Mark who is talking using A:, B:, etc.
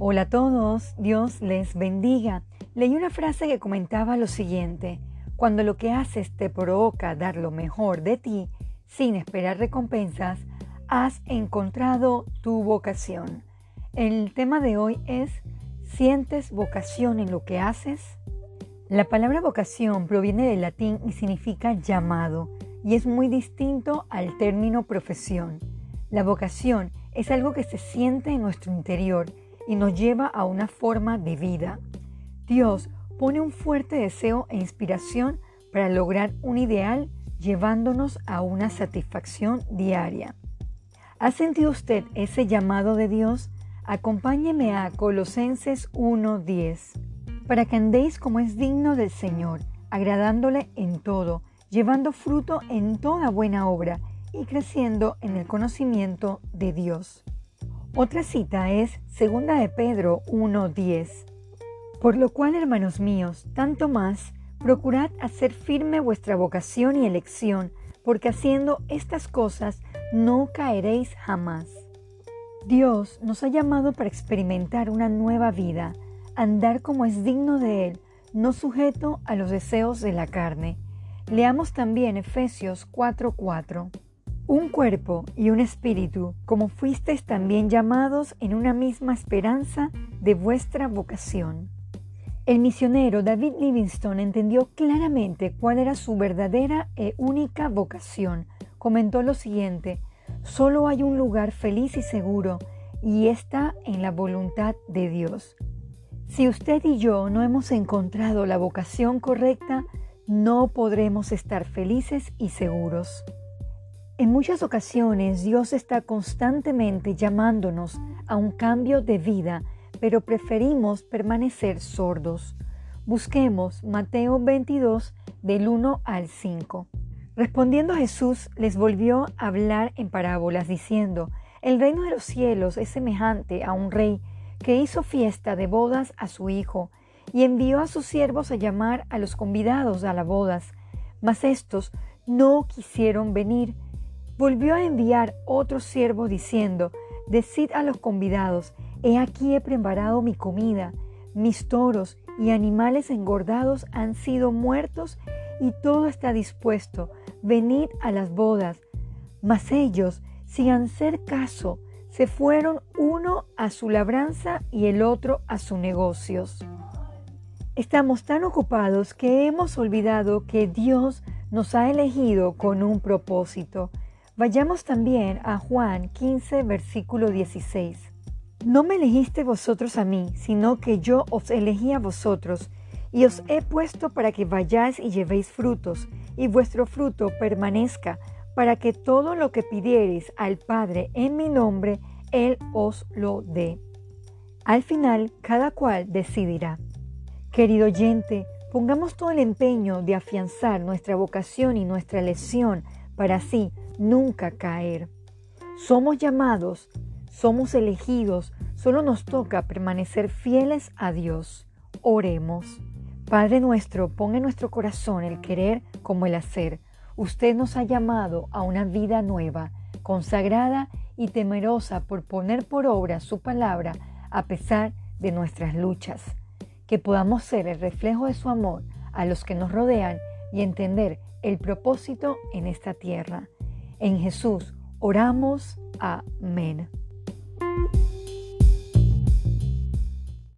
A: Hola a todos, Dios les bendiga. Leí una frase que comentaba lo siguiente, cuando lo que haces te provoca dar lo mejor de ti sin esperar recompensas, has encontrado tu vocación. El tema de hoy es, ¿sientes vocación en lo que haces? La palabra vocación proviene del latín y significa llamado y es muy distinto al término profesión. La vocación es algo que se siente en nuestro interior y nos lleva a una forma de vida. Dios pone un fuerte deseo e inspiración para lograr un ideal llevándonos a una satisfacción diaria. ¿Ha sentido usted ese llamado de Dios? Acompáñeme a Colosenses 1:10 para que andéis como es digno del Señor, agradándole en todo, llevando fruto en toda buena obra y creciendo en el conocimiento de Dios. Otra cita es segunda de Pedro 1:10. Por lo cual, hermanos míos, tanto más, procurad hacer firme vuestra vocación y elección, porque haciendo estas cosas no caeréis jamás. Dios nos ha llamado para experimentar una nueva vida, andar como es digno de Él, no sujeto a los deseos de la carne. Leamos también Efesios 4:4 un cuerpo y un espíritu, como fuisteis también llamados en una misma esperanza de vuestra vocación. El misionero David Livingstone entendió claramente cuál era su verdadera e única vocación. Comentó lo siguiente, solo hay un lugar feliz y seguro, y está en la voluntad de Dios. Si usted y yo no hemos encontrado la vocación correcta, no podremos estar felices y seguros. En muchas ocasiones Dios está constantemente llamándonos a un cambio de vida, pero preferimos permanecer sordos. Busquemos Mateo 22 del 1 al 5. Respondiendo Jesús les volvió a hablar en parábolas diciendo, el reino de los cielos es semejante a un rey que hizo fiesta de bodas a su hijo y envió a sus siervos a llamar a los convidados a las bodas, mas estos no quisieron venir volvió a enviar otro siervo diciendo, Decid a los convidados, he aquí he preparado mi comida, mis toros y animales engordados han sido muertos y todo está dispuesto, venid a las bodas. Mas ellos, sin hacer caso, se fueron uno a su labranza y el otro a sus negocios. Estamos tan ocupados que hemos olvidado que Dios nos ha elegido con un propósito. Vayamos también a Juan 15, versículo 16. No me elegiste vosotros a mí, sino que yo os elegí a vosotros, y os he puesto para que vayáis y llevéis frutos, y vuestro fruto permanezca, para que todo lo que pidiereis al Padre en mi nombre, Él os lo dé. Al final, cada cual decidirá. Querido oyente, pongamos todo el empeño de afianzar nuestra vocación y nuestra elección para así nunca caer. Somos llamados, somos elegidos, solo nos toca permanecer fieles a Dios. Oremos. Padre nuestro, ponga en nuestro corazón el querer como el hacer. Usted nos ha llamado a una vida nueva, consagrada y temerosa por poner por obra su palabra a pesar de nuestras luchas. Que podamos ser el reflejo de su amor a los que nos rodean y entender el propósito en esta tierra. En Jesús oramos. Amén.